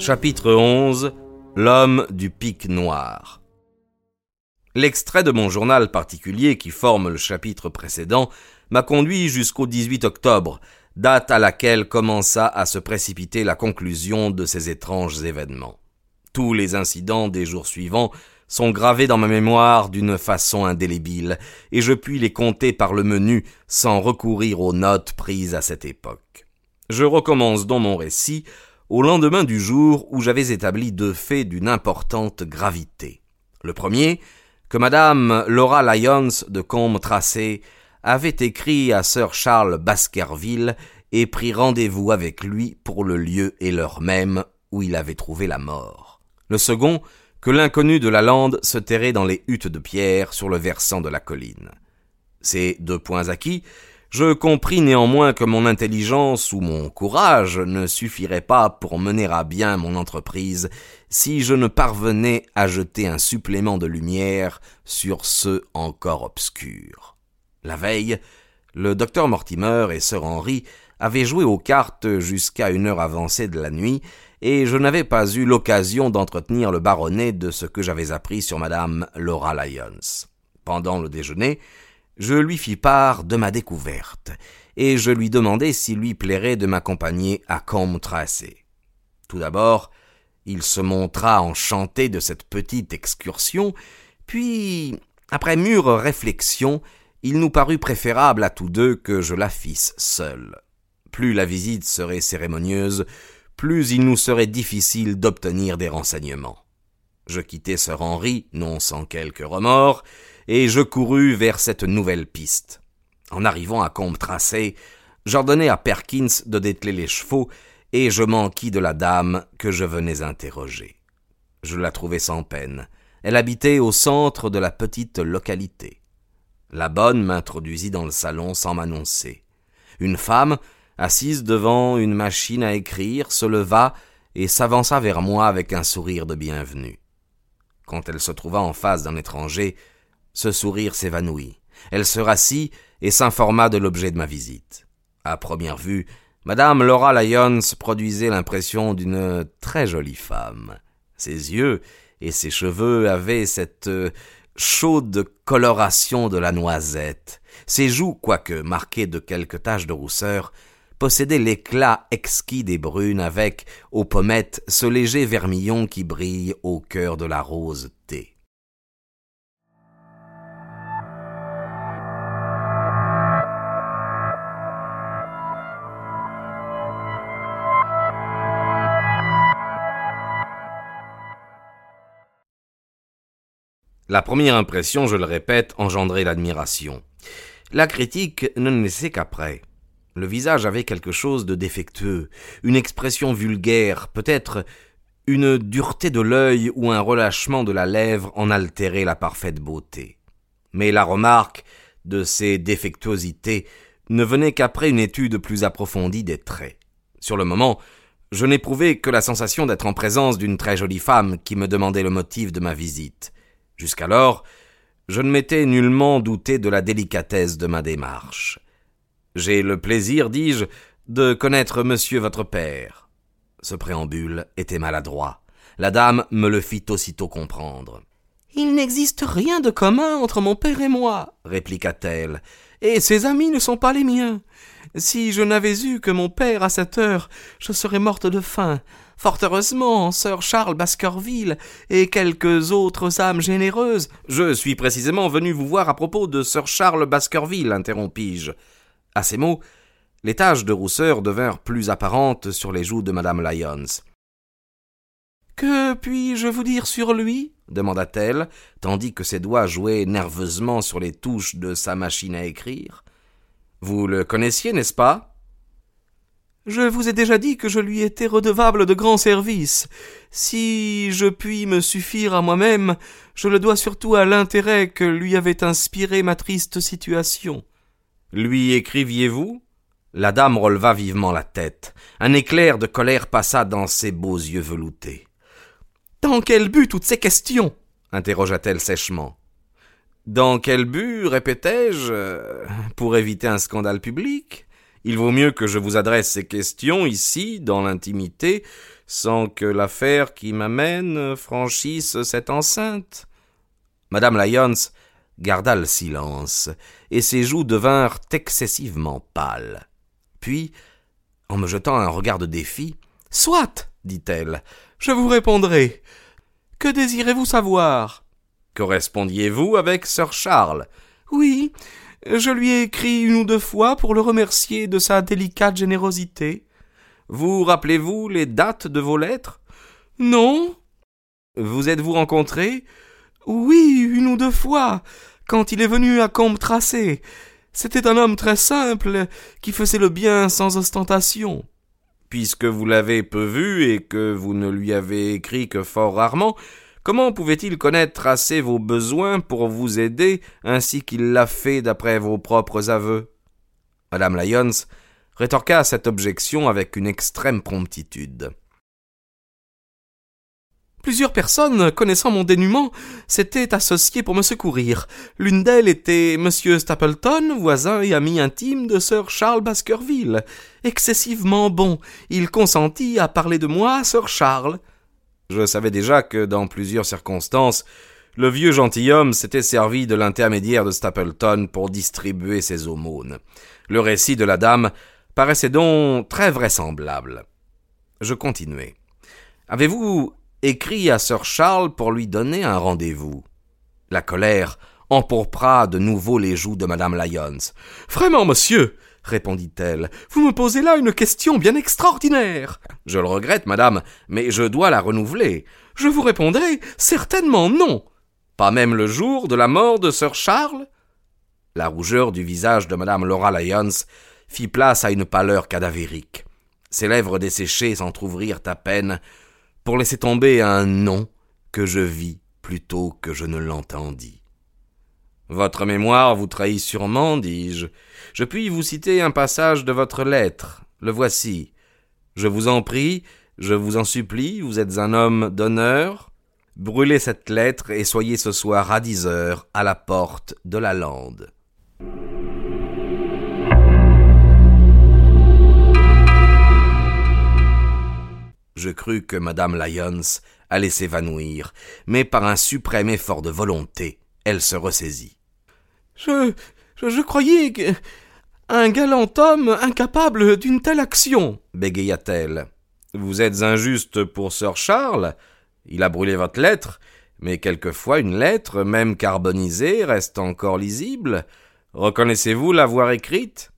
Chapitre 11 L'homme du pic noir L'extrait de mon journal particulier qui forme le chapitre précédent m'a conduit jusqu'au 18 octobre, date à laquelle commença à se précipiter la conclusion de ces étranges événements. Tous les incidents des jours suivants sont gravés dans ma mémoire d'une façon indélébile, et je puis les compter par le menu sans recourir aux notes prises à cette époque. Je recommence donc mon récit au lendemain du jour où j'avais établi deux faits d'une importante gravité. Le premier, que madame Laura Lyons de Combe Tracé avait écrit à sir Charles Baskerville et pris rendez-vous avec lui pour le lieu et l'heure même où il avait trouvé la mort. Le second, que l'inconnu de la lande se terrait dans les huttes de pierre sur le versant de la colline. Ces deux points acquis, je compris néanmoins que mon intelligence ou mon courage ne suffirait pas pour mener à bien mon entreprise si je ne parvenais à jeter un supplément de lumière sur ceux encore obscurs. La veille, le docteur Mortimer et sir Henry avaient joué aux cartes jusqu'à une heure avancée de la nuit, et je n'avais pas eu l'occasion d'entretenir le baronnet de ce que j'avais appris sur madame Laura Lyons. Pendant le déjeuner, je lui fis part de ma découverte, et je lui demandai s'il lui plairait de m'accompagner à Combe Tracé. Tout d'abord, il se montra enchanté de cette petite excursion, puis, après mûre réflexion, il nous parut préférable à tous deux que je la fisse seul. Plus la visite serait cérémonieuse, plus il nous serait difficile d'obtenir des renseignements. Je quittai Sir Henry, non sans quelque remords, et je courus vers cette nouvelle piste. En arrivant à Combe Tracé, j'ordonnai à Perkins de dételer les chevaux, et je m'enquis de la dame que je venais interroger. Je la trouvai sans peine. Elle habitait au centre de la petite localité. La bonne m'introduisit dans le salon sans m'annoncer. Une femme, assise devant une machine à écrire, se leva et s'avança vers moi avec un sourire de bienvenue. Quand elle se trouva en face d'un étranger, ce sourire s'évanouit. Elle se rassit et s'informa de l'objet de ma visite. À première vue, Madame Laura Lyons produisait l'impression d'une très jolie femme. Ses yeux et ses cheveux avaient cette euh, chaude coloration de la noisette. Ses joues, quoique marquées de quelques taches de rousseur, possédaient l'éclat exquis des brunes avec, aux pommettes, ce léger vermillon qui brille au cœur de la rose thé. La première impression, je le répète, engendrait l'admiration. La critique ne naissait qu'après. Le visage avait quelque chose de défectueux, une expression vulgaire, peut-être une dureté de l'œil ou un relâchement de la lèvre en altérait la parfaite beauté. Mais la remarque de ces défectuosités ne venait qu'après une étude plus approfondie des traits. Sur le moment, je n'éprouvais que la sensation d'être en présence d'une très jolie femme qui me demandait le motif de ma visite. Jusqu'alors, je ne m'étais nullement douté de la délicatesse de ma démarche. J'ai le plaisir, dis-je, de connaître monsieur votre père. Ce préambule était maladroit. La dame me le fit aussitôt comprendre. Il n'existe rien de commun entre mon père et moi, répliqua-t-elle, et ses amis ne sont pas les miens. Si je n'avais eu que mon père à cette heure, je serais morte de faim. Fort heureusement, sir Charles Baskerville et quelques autres âmes généreuses. Je suis précisément venu vous voir à propos de sir Charles Baskerville, interrompis-je. À ces mots, les taches de rousseur devinrent plus apparentes sur les joues de madame Lyons. Que puis-je vous dire sur lui? Vous le connaissiez, n'est-ce pas? Je vous ai déjà dit que je lui étais redevable de grands services. Si je puis me suffire à moi-même, je le dois surtout à l'intérêt que lui avait inspiré ma triste situation. Lui écriviez-vous? La dame releva vivement la tête. Un éclair de colère passa dans ses beaux yeux veloutés. Dans quel but toutes ces questions? interrogea-t-elle sèchement. Dans quel but, répétai-je, pour éviter un scandale public? Il vaut mieux que je vous adresse ces questions ici, dans l'intimité, sans que l'affaire qui m'amène franchisse cette enceinte. Madame Lyons garda le silence, et ses joues devinrent excessivement pâles. Puis, en me jetant un regard de défi, Soit, dit-elle, je vous répondrai. Que désirez-vous savoir? Correspondiez-vous avec Sir Charles? Oui, je lui ai écrit une ou deux fois pour le remercier de sa délicate générosité. Vous rappelez-vous les dates de vos lettres? Non. Vous êtes-vous rencontrés Oui, une ou deux fois, quand il est venu à Combe Tracé. C'était un homme très simple, qui faisait le bien sans ostentation. Puisque vous l'avez peu vu et que vous ne lui avez écrit que fort rarement, comment pouvait-il connaître assez vos besoins pour vous aider ainsi qu'il l'a fait d'après vos propres aveux? Madame Lyons rétorqua cette objection avec une extrême promptitude. Plusieurs personnes, connaissant mon dénuement, s'étaient associées pour me secourir. L'une d'elles était M. Stapleton, voisin et ami intime de Sir Charles Baskerville. Excessivement bon, il consentit à parler de moi à Sir Charles. Je savais déjà que, dans plusieurs circonstances, le vieux gentilhomme s'était servi de l'intermédiaire de Stapleton pour distribuer ses aumônes. Le récit de la dame paraissait donc très vraisemblable. Je continuai. Avez-vous écrit à Sir Charles pour lui donner un rendez-vous? La colère empourpra de nouveau les joues de madame Lyons. Vraiment, monsieur, répondit-elle, vous me posez là une question bien extraordinaire. Je le regrette, madame, mais je dois la renouveler. Je vous répondrai certainement non. Pas même le jour de la mort de Sir Charles? La rougeur du visage de madame Laura Lyons fit place à une pâleur cadavérique. Ses lèvres desséchées s'entr'ouvrirent à peine pour laisser tomber un nom que je vis plutôt que je ne l'entendis. Votre mémoire vous trahit sûrement, dis-je. Je puis vous citer un passage de votre lettre. Le voici. Je vous en prie, je vous en supplie, vous êtes un homme d'honneur. Brûlez cette lettre et soyez ce soir à dix heures à la porte de la lande. Je crus que madame Lyons allait s'évanouir, mais par un suprême effort de volonté, elle se ressaisit. Je, je, croyais que un galant homme incapable d'une telle action, bégaya-t-elle. Vous êtes injuste pour Sir Charles. Il a brûlé votre lettre, mais quelquefois une lettre, même carbonisée, reste encore lisible. Reconnaissez-vous l'avoir écrite?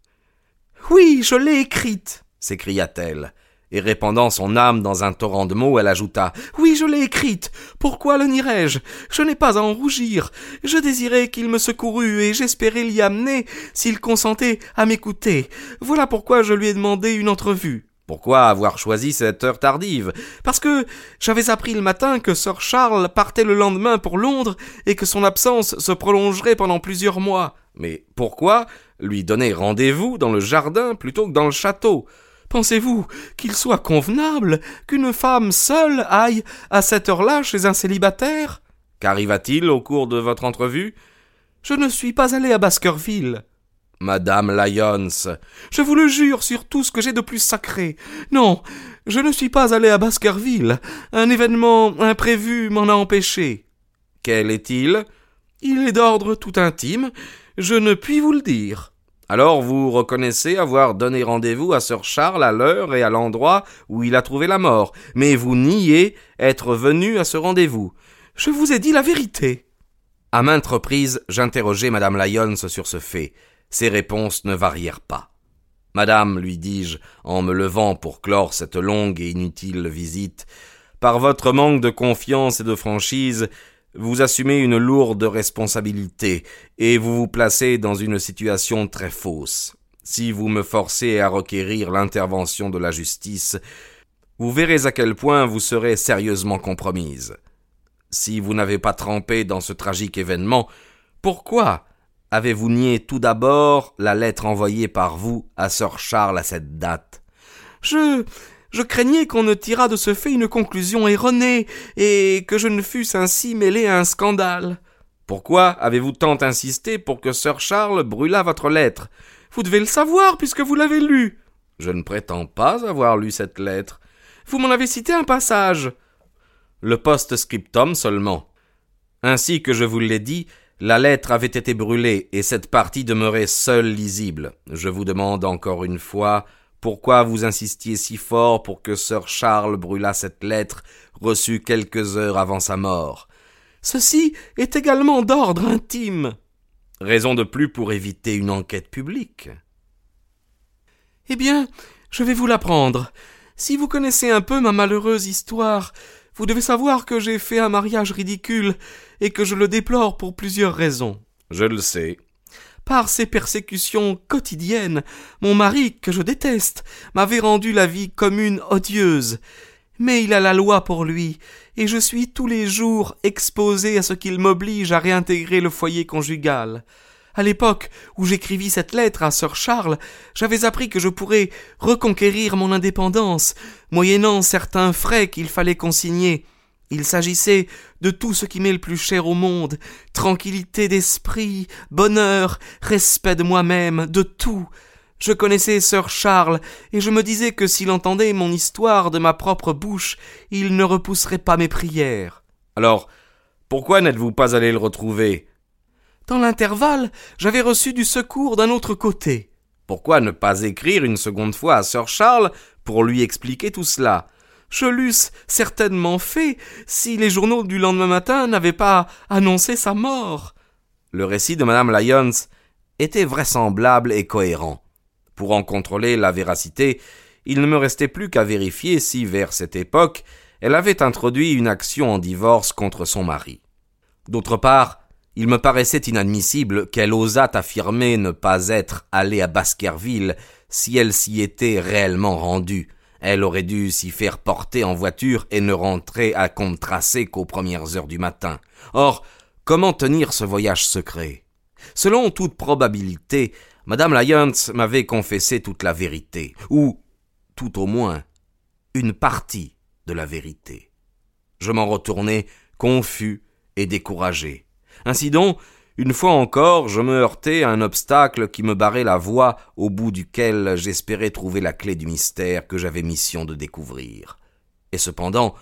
Oui, je l'ai écrite, s'écria-t-elle et répandant son âme dans un torrent de mots, elle ajouta Oui, je l'ai écrite. Pourquoi le nierais-je Je n'ai pas à en rougir. Je désirais qu'il me secourût et j'espérais l'y amener s'il consentait à m'écouter. Voilà pourquoi je lui ai demandé une entrevue. Pourquoi avoir choisi cette heure tardive? Parce que j'avais appris le matin que Sir Charles partait le lendemain pour Londres et que son absence se prolongerait pendant plusieurs mois. Mais pourquoi lui donner rendez-vous dans le jardin plutôt que dans le château? Pensez-vous qu'il soit convenable qu'une femme seule aille à cette heure-là chez un célibataire? Qu'arriva-t-il au cours de votre entrevue? Je ne suis pas allé à Baskerville. Madame Lyons. Je vous le jure sur tout ce que j'ai de plus sacré. Non, je ne suis pas allé à Baskerville. Un événement imprévu m'en a empêché. Quel est-il? Il est d'ordre tout intime. Je ne puis vous le dire. Alors vous reconnaissez avoir donné rendez-vous à Sir Charles à l'heure et à l'endroit où il a trouvé la mort, mais vous niez être venu à ce rendez-vous. Je vous ai dit la vérité. À maintes reprises, j'interrogeai madame Lyons sur ce fait. Ses réponses ne varièrent pas. Madame, lui dis-je, en me levant pour clore cette longue et inutile visite, par votre manque de confiance et de franchise, vous assumez une lourde responsabilité et vous vous placez dans une situation très fausse. Si vous me forcez à requérir l'intervention de la justice, vous verrez à quel point vous serez sérieusement compromise. Si vous n'avez pas trempé dans ce tragique événement, pourquoi avez-vous nié tout d'abord la lettre envoyée par vous à Sir Charles à cette date? Je. Je craignais qu'on ne tirât de ce fait une conclusion erronée, et que je ne fusse ainsi mêlé à un scandale. Pourquoi avez-vous tant insisté pour que Sir Charles brûlât votre lettre? Vous devez le savoir, puisque vous l'avez lue. Je ne prétends pas avoir lu cette lettre. Vous m'en avez cité un passage. Le post-scriptum seulement. Ainsi que je vous l'ai dit, la lettre avait été brûlée et cette partie demeurait seule lisible. Je vous demande encore une fois pourquoi vous insistiez si fort pour que Sir Charles brûlât cette lettre reçue quelques heures avant sa mort? Ceci est également d'ordre intime. Raison de plus pour éviter une enquête publique. Eh bien, je vais vous l'apprendre. Si vous connaissez un peu ma malheureuse histoire, vous devez savoir que j'ai fait un mariage ridicule et que je le déplore pour plusieurs raisons. Je le sais. Par ces persécutions quotidiennes, mon mari, que je déteste, m'avait rendu la vie commune odieuse. Mais il a la loi pour lui, et je suis tous les jours exposé à ce qu'il m'oblige à réintégrer le foyer conjugal. À l'époque où j'écrivis cette lettre à Sir Charles, j'avais appris que je pourrais reconquérir mon indépendance, moyennant certains frais qu'il fallait consigner. Il s'agissait de tout ce qui m'est le plus cher au monde, tranquillité d'esprit, bonheur, respect de moi-même, de tout. Je connaissais Sir Charles, et je me disais que s'il entendait mon histoire de ma propre bouche, il ne repousserait pas mes prières. Alors, pourquoi n'êtes-vous pas allé le retrouver? Dans l'intervalle, j'avais reçu du secours d'un autre côté. Pourquoi ne pas écrire une seconde fois à Sir Charles pour lui expliquer tout cela? Je l'eusse certainement fait si les journaux du lendemain matin n'avaient pas annoncé sa mort. Le récit de madame Lyons était vraisemblable et cohérent. Pour en contrôler la véracité, il ne me restait plus qu'à vérifier si, vers cette époque, elle avait introduit une action en divorce contre son mari. D'autre part, il me paraissait inadmissible qu'elle osât affirmer ne pas être allée à Baskerville si elle s'y était réellement rendue. Elle aurait dû s'y faire porter en voiture et ne rentrer à compte tracé qu'aux premières heures du matin. Or, comment tenir ce voyage secret? Selon toute probabilité, Madame Lyons m'avait confessé toute la vérité, ou, tout au moins, une partie de la vérité. Je m'en retournai confus et découragé. Ainsi donc, une fois encore, je me heurtai à un obstacle qui me barrait la voie au bout duquel j'espérais trouver la clé du mystère que j'avais mission de découvrir. Et cependant,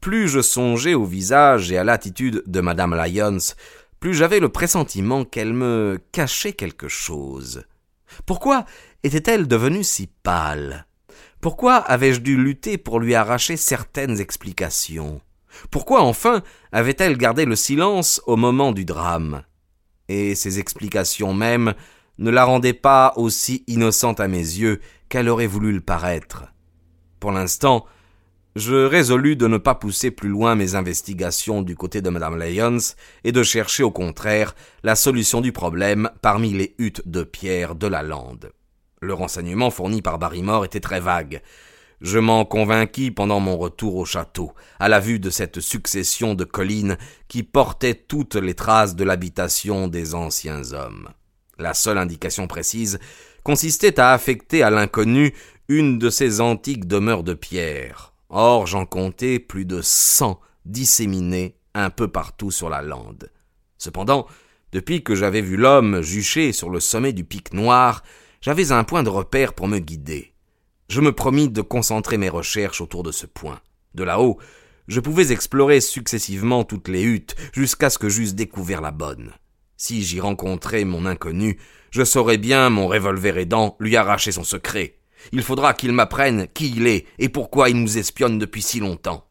plus je songeais au visage et à l'attitude de madame Lyons, plus j'avais le pressentiment qu'elle me cachait quelque chose. Pourquoi était-elle devenue si pâle? Pourquoi avais-je dû lutter pour lui arracher certaines explications? Pourquoi enfin avait-elle gardé le silence au moment du drame? Et ses explications mêmes ne la rendaient pas aussi innocente à mes yeux qu'elle aurait voulu le paraître. Pour l'instant, je résolus de ne pas pousser plus loin mes investigations du côté de Madame Lyons et de chercher au contraire la solution du problème parmi les huttes de pierre de la lande. Le renseignement fourni par Barrymore était très vague. Je m'en convainquis pendant mon retour au château, à la vue de cette succession de collines qui portaient toutes les traces de l'habitation des anciens hommes. La seule indication précise consistait à affecter à l'inconnu une de ces antiques demeures de pierre. Or j'en comptais plus de cent disséminées un peu partout sur la lande. Cependant, depuis que j'avais vu l'homme juché sur le sommet du pic noir, j'avais un point de repère pour me guider. Je me promis de concentrer mes recherches autour de ce point. De là-haut, je pouvais explorer successivement toutes les huttes jusqu'à ce que j'eusse découvert la bonne. Si j'y rencontrais mon inconnu, je saurais bien, mon revolver aidant, lui arracher son secret. Il faudra qu'il m'apprenne qui il est et pourquoi il nous espionne depuis si longtemps.